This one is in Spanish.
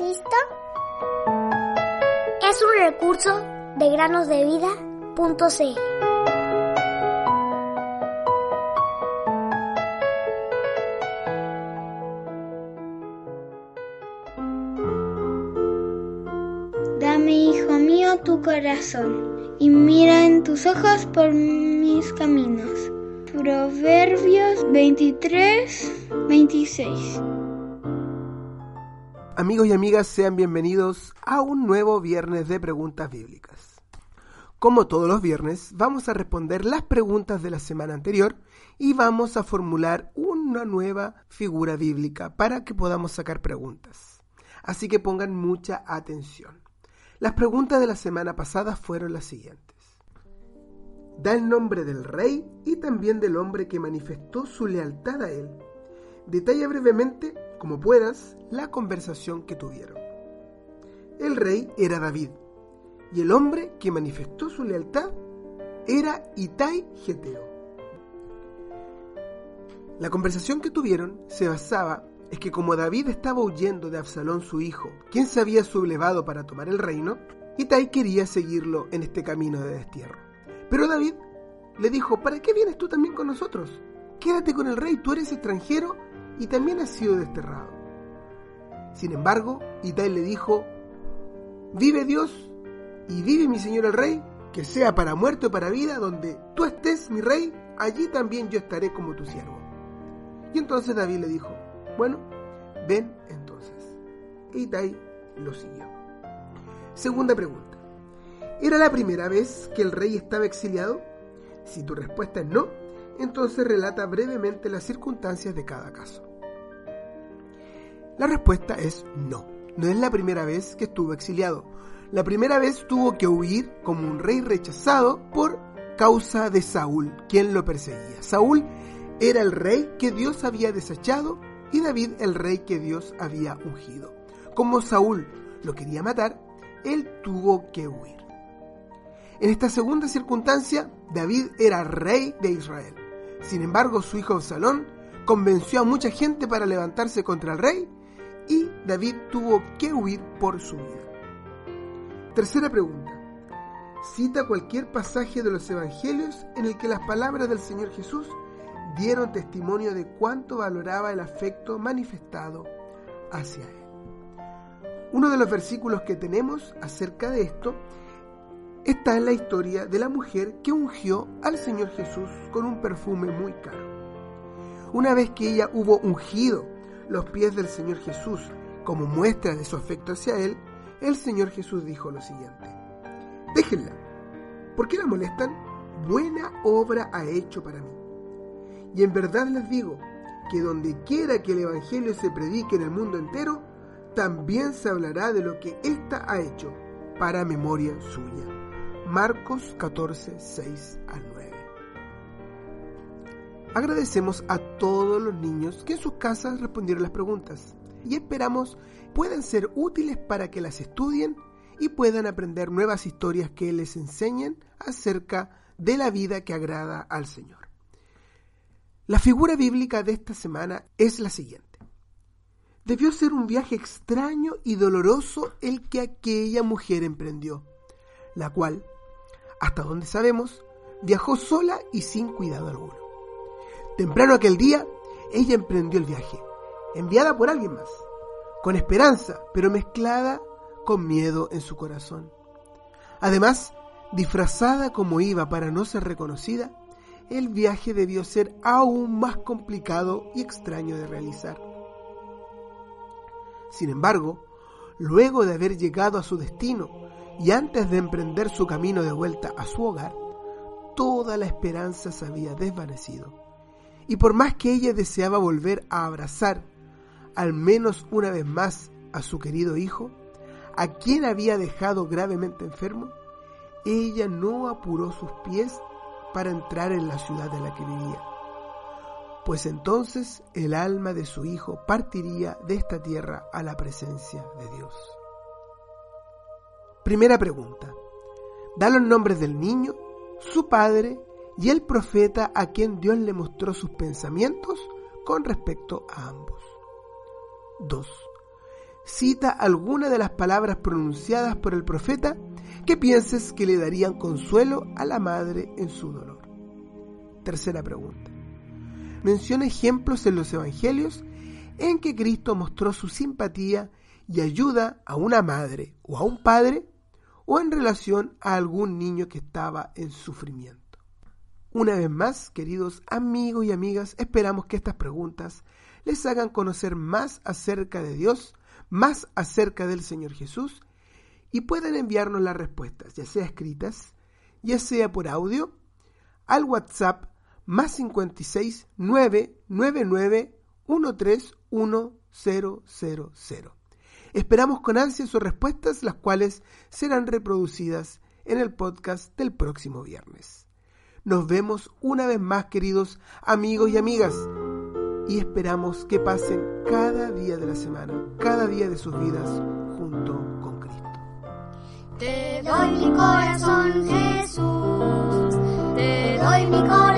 Es un recurso de granosdevida.cl. Dame, hijo mío, tu corazón, y mira en tus ojos por mis caminos. Proverbios 23, 26. Amigos y amigas, sean bienvenidos a un nuevo viernes de preguntas bíblicas. Como todos los viernes, vamos a responder las preguntas de la semana anterior y vamos a formular una nueva figura bíblica para que podamos sacar preguntas. Así que pongan mucha atención. Las preguntas de la semana pasada fueron las siguientes. Da el nombre del rey y también del hombre que manifestó su lealtad a él. Detalla brevemente como puedas, la conversación que tuvieron. El rey era David, y el hombre que manifestó su lealtad era Itai Geteo. La conversación que tuvieron se basaba en que como David estaba huyendo de Absalón su hijo, quien se había sublevado para tomar el reino, Itai quería seguirlo en este camino de destierro. Pero David le dijo, ¿para qué vienes tú también con nosotros? Quédate con el rey, tú eres extranjero y también ha sido desterrado. Sin embargo, Itai le dijo, vive Dios y vive mi señor el rey, que sea para muerte o para vida, donde tú estés, mi rey, allí también yo estaré como tu siervo. Y entonces David le dijo, bueno, ven entonces. E Itai lo siguió. Segunda pregunta. ¿Era la primera vez que el rey estaba exiliado? Si tu respuesta es no, entonces relata brevemente las circunstancias de cada caso. La respuesta es no. No es la primera vez que estuvo exiliado. La primera vez tuvo que huir como un rey rechazado por causa de Saúl, quien lo perseguía. Saúl era el rey que Dios había desechado y David el rey que Dios había ungido. Como Saúl lo quería matar, él tuvo que huir. En esta segunda circunstancia, David era rey de Israel. Sin embargo, su hijo Absalón convenció a mucha gente para levantarse contra el rey y David tuvo que huir por su vida. Tercera pregunta. Cita cualquier pasaje de los evangelios en el que las palabras del Señor Jesús dieron testimonio de cuánto valoraba el afecto manifestado hacia Él. Uno de los versículos que tenemos acerca de esto está en la historia de la mujer que ungió al Señor Jesús con un perfume muy caro. Una vez que ella hubo ungido los pies del Señor Jesús como muestra de su afecto hacia Él, el Señor Jesús dijo lo siguiente, déjenla, ¿por qué la molestan? Buena obra ha hecho para mí. Y en verdad les digo que donde quiera que el Evangelio se predique en el mundo entero, también se hablará de lo que ésta ha hecho para memoria suya. Marcos 14, 6 al 9. Agradecemos a todos los niños que en sus casas respondieron las preguntas y esperamos puedan ser útiles para que las estudien y puedan aprender nuevas historias que les enseñen acerca de la vida que agrada al Señor. La figura bíblica de esta semana es la siguiente. Debió ser un viaje extraño y doloroso el que aquella mujer emprendió, la cual, hasta donde sabemos, viajó sola y sin cuidado alguno. Temprano aquel día, ella emprendió el viaje, enviada por alguien más, con esperanza, pero mezclada con miedo en su corazón. Además, disfrazada como iba para no ser reconocida, el viaje debió ser aún más complicado y extraño de realizar. Sin embargo, luego de haber llegado a su destino y antes de emprender su camino de vuelta a su hogar, toda la esperanza se había desvanecido. Y por más que ella deseaba volver a abrazar al menos una vez más a su querido hijo, a quien había dejado gravemente enfermo, ella no apuró sus pies para entrar en la ciudad en la que vivía, pues entonces el alma de su hijo partiría de esta tierra a la presencia de Dios. Primera pregunta. Da los nombres del niño, su padre y el profeta a quien Dios le mostró sus pensamientos con respecto a ambos. 2. cita alguna de las palabras pronunciadas por el profeta que pienses que le darían consuelo a la madre en su dolor. Tercera pregunta. Menciona ejemplos en los evangelios en que Cristo mostró su simpatía y ayuda a una madre o a un padre o en relación a algún niño que estaba en sufrimiento. Una vez más, queridos amigos y amigas, esperamos que estas preguntas les hagan conocer más acerca de Dios, más acerca del Señor Jesús y puedan enviarnos las respuestas, ya sea escritas, ya sea por audio, al WhatsApp más 56 999 131000. Esperamos con ansia sus respuestas, las cuales serán reproducidas en el podcast del próximo viernes. Nos vemos una vez más, queridos amigos y amigas, y esperamos que pasen cada día de la semana, cada día de sus vidas junto con Cristo. Te doy mi corazón, Jesús, te doy mi corazón.